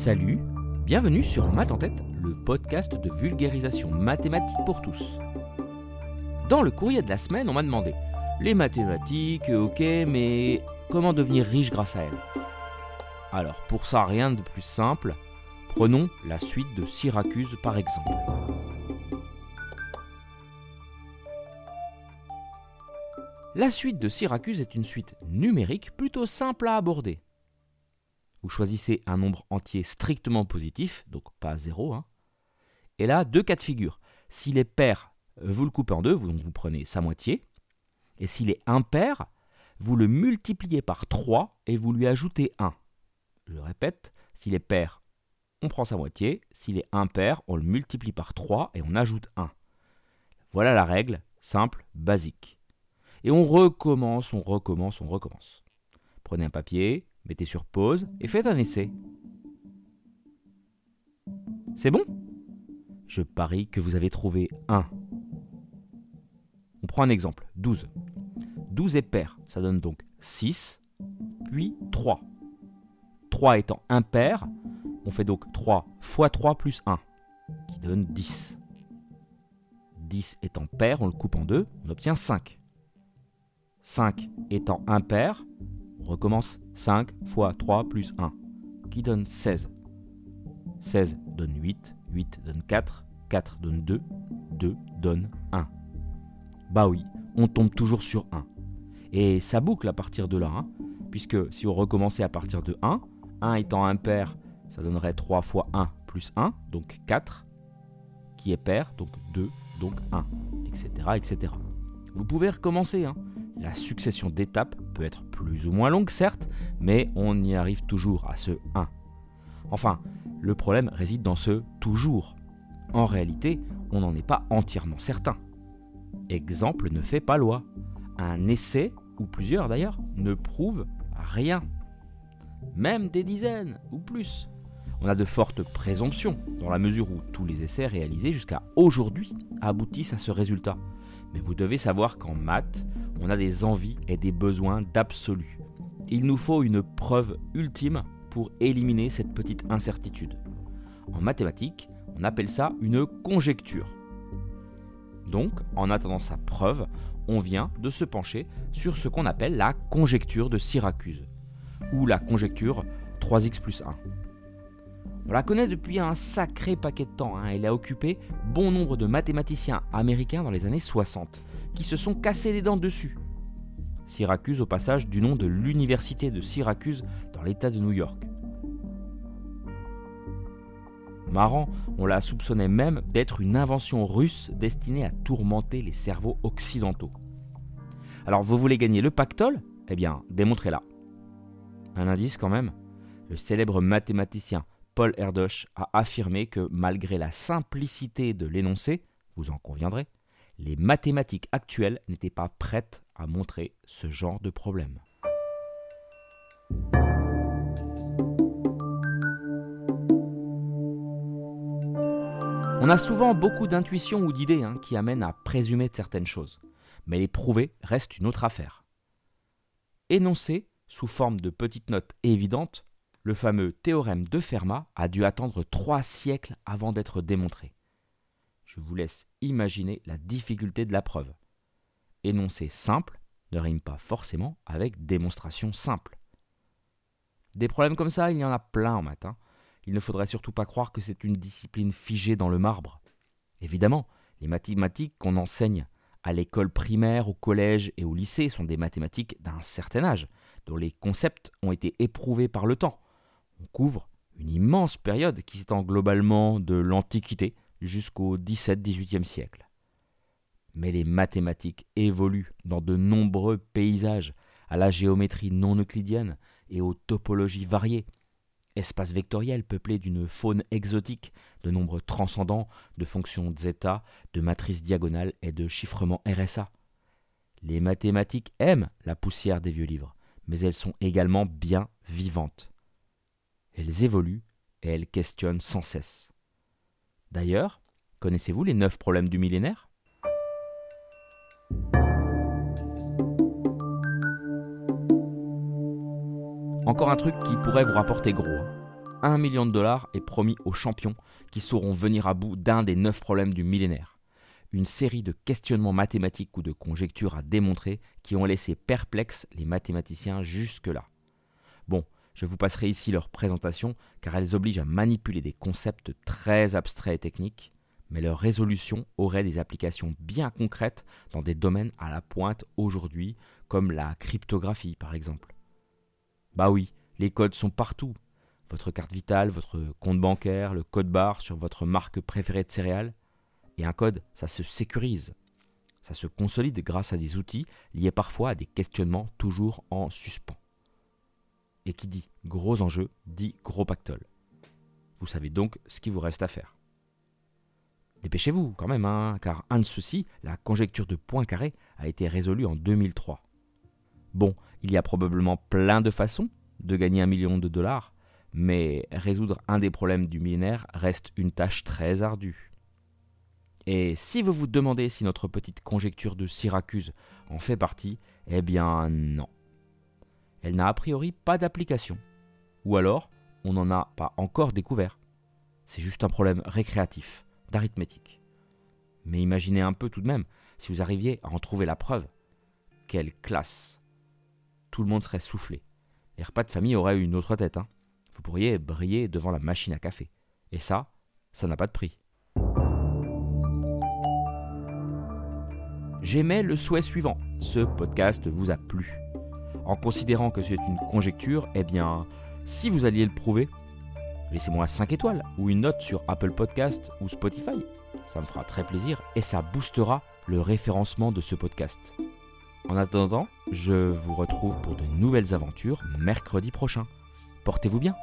Salut, bienvenue sur Math en tête, le podcast de vulgarisation mathématique pour tous. Dans le courrier de la semaine, on m'a demandé les mathématiques, ok, mais comment devenir riche grâce à elles? Alors pour ça, rien de plus simple, prenons la suite de Syracuse par exemple. La suite de Syracuse est une suite numérique plutôt simple à aborder. Vous choisissez un nombre entier strictement positif, donc pas 0. Hein. Et là, deux cas de figure. S'il est pair, vous le coupez en deux, donc vous prenez sa moitié. Et s'il est impair, vous le multipliez par 3 et vous lui ajoutez 1. Je répète, s'il est pair, on prend sa moitié. S'il est impair, on le multiplie par 3 et on ajoute 1. Voilà la règle, simple, basique. Et on recommence, on recommence, on recommence. Prenez un papier, mettez sur pause et faites un essai. C'est bon? Je parie que vous avez trouvé 1. On prend un exemple, 12. 12 est pair, ça donne donc 6, puis 3. 3 étant impair, on fait donc 3 fois 3 plus 1, qui donne 10. 10 étant pair, on le coupe en deux, on obtient 5. 5 étant impair, on recommence 5 fois 3 plus 1, qui donne 16. 16 donne 8, 8 donne 4, 4 donne 2, 2 donne 1. Bah oui, on tombe toujours sur 1. Et ça boucle à partir de là, hein, puisque si on recommençait à partir de 1, 1 étant impair, ça donnerait 3 fois 1 plus 1, donc 4, qui est pair, donc 2, donc 1, etc. etc. Vous pouvez recommencer, hein, la succession d'étapes peut être plus ou moins longue, certes, mais on y arrive toujours à ce 1. Enfin, le problème réside dans ce toujours. En réalité, on n'en est pas entièrement certain. Exemple ne fait pas loi. Un essai, ou plusieurs d'ailleurs, ne prouve rien. Même des dizaines ou plus. On a de fortes présomptions, dans la mesure où tous les essais réalisés jusqu'à aujourd'hui aboutissent à ce résultat. Mais vous devez savoir qu'en maths, on a des envies et des besoins d'absolu. Il nous faut une preuve ultime pour éliminer cette petite incertitude. En mathématiques, on appelle ça une conjecture. Donc, en attendant sa preuve, on vient de se pencher sur ce qu'on appelle la conjecture de Syracuse, ou la conjecture 3x plus 1. On la connaît depuis un sacré paquet de temps. Hein. Elle a occupé bon nombre de mathématiciens américains dans les années 60, qui se sont cassés les dents dessus. Syracuse au passage du nom de l'université de Syracuse dans l'État de New York. Marrant, on la soupçonnait même d'être une invention russe destinée à tourmenter les cerveaux occidentaux. Alors vous voulez gagner le pactole? Eh bien, démontrez-la. Un indice quand même Le célèbre mathématicien Paul Erdosh a affirmé que malgré la simplicité de l'énoncé, vous en conviendrez, les mathématiques actuelles n'étaient pas prêtes à montrer ce genre de problème. On a souvent beaucoup d'intuitions ou d'idées hein, qui amènent à présumer certaines choses, mais les prouver reste une autre affaire. Énoncer, sous forme de petites notes évidentes, le fameux théorème de Fermat a dû attendre trois siècles avant d'être démontré. Je vous laisse imaginer la difficulté de la preuve. Énoncer simple ne rime pas forcément avec démonstration simple. Des problèmes comme ça, il y en a plein en matin. Il ne faudrait surtout pas croire que c'est une discipline figée dans le marbre. Évidemment, les mathématiques qu'on enseigne à l'école primaire, au collège et au lycée sont des mathématiques d'un certain âge, dont les concepts ont été éprouvés par le temps on couvre une immense période qui s'étend globalement de l'Antiquité jusqu'au XVIIe-XVIIIe siècle. Mais les mathématiques évoluent dans de nombreux paysages, à la géométrie non euclidienne et aux topologies variées. Espaces vectoriels peuplés d'une faune exotique, de nombres transcendants, de fonctions zeta, de matrices diagonales et de chiffrement RSA. Les mathématiques aiment la poussière des vieux livres, mais elles sont également bien vivantes. Elles évoluent et elles questionnent sans cesse. D'ailleurs, connaissez-vous les neuf problèmes du millénaire? Encore un truc qui pourrait vous rapporter gros. Hein. 1 million de dollars est promis aux champions qui sauront venir à bout d'un des neuf problèmes du millénaire. Une série de questionnements mathématiques ou de conjectures à démontrer qui ont laissé perplexes les mathématiciens jusque-là. Je vous passerai ici leur présentation car elles obligent à manipuler des concepts très abstraits et techniques, mais leur résolution aurait des applications bien concrètes dans des domaines à la pointe aujourd'hui, comme la cryptographie par exemple. Bah oui, les codes sont partout. Votre carte vitale, votre compte bancaire, le code barre sur votre marque préférée de céréales. Et un code, ça se sécurise. Ça se consolide grâce à des outils liés parfois à des questionnements toujours en suspens. Et qui dit gros enjeu dit gros pactole. Vous savez donc ce qu'il vous reste à faire. Dépêchez-vous quand même, hein, car un de ceux-ci, la conjecture de Poincaré, a été résolue en 2003. Bon, il y a probablement plein de façons de gagner un million de dollars, mais résoudre un des problèmes du millénaire reste une tâche très ardue. Et si vous vous demandez si notre petite conjecture de Syracuse en fait partie, eh bien non. Elle n'a a priori pas d'application. Ou alors, on n'en a pas encore découvert. C'est juste un problème récréatif, d'arithmétique. Mais imaginez un peu tout de même, si vous arriviez à en trouver la preuve. Quelle classe Tout le monde serait soufflé. Les repas de famille auraient une autre tête. Hein. Vous pourriez briller devant la machine à café. Et ça, ça n'a pas de prix. J'émets le souhait suivant. Ce podcast vous a plu. En considérant que c'est une conjecture, eh bien, si vous alliez le prouver, laissez-moi 5 étoiles ou une note sur Apple Podcast ou Spotify. Ça me fera très plaisir et ça boostera le référencement de ce podcast. En attendant, je vous retrouve pour de nouvelles aventures mercredi prochain. Portez-vous bien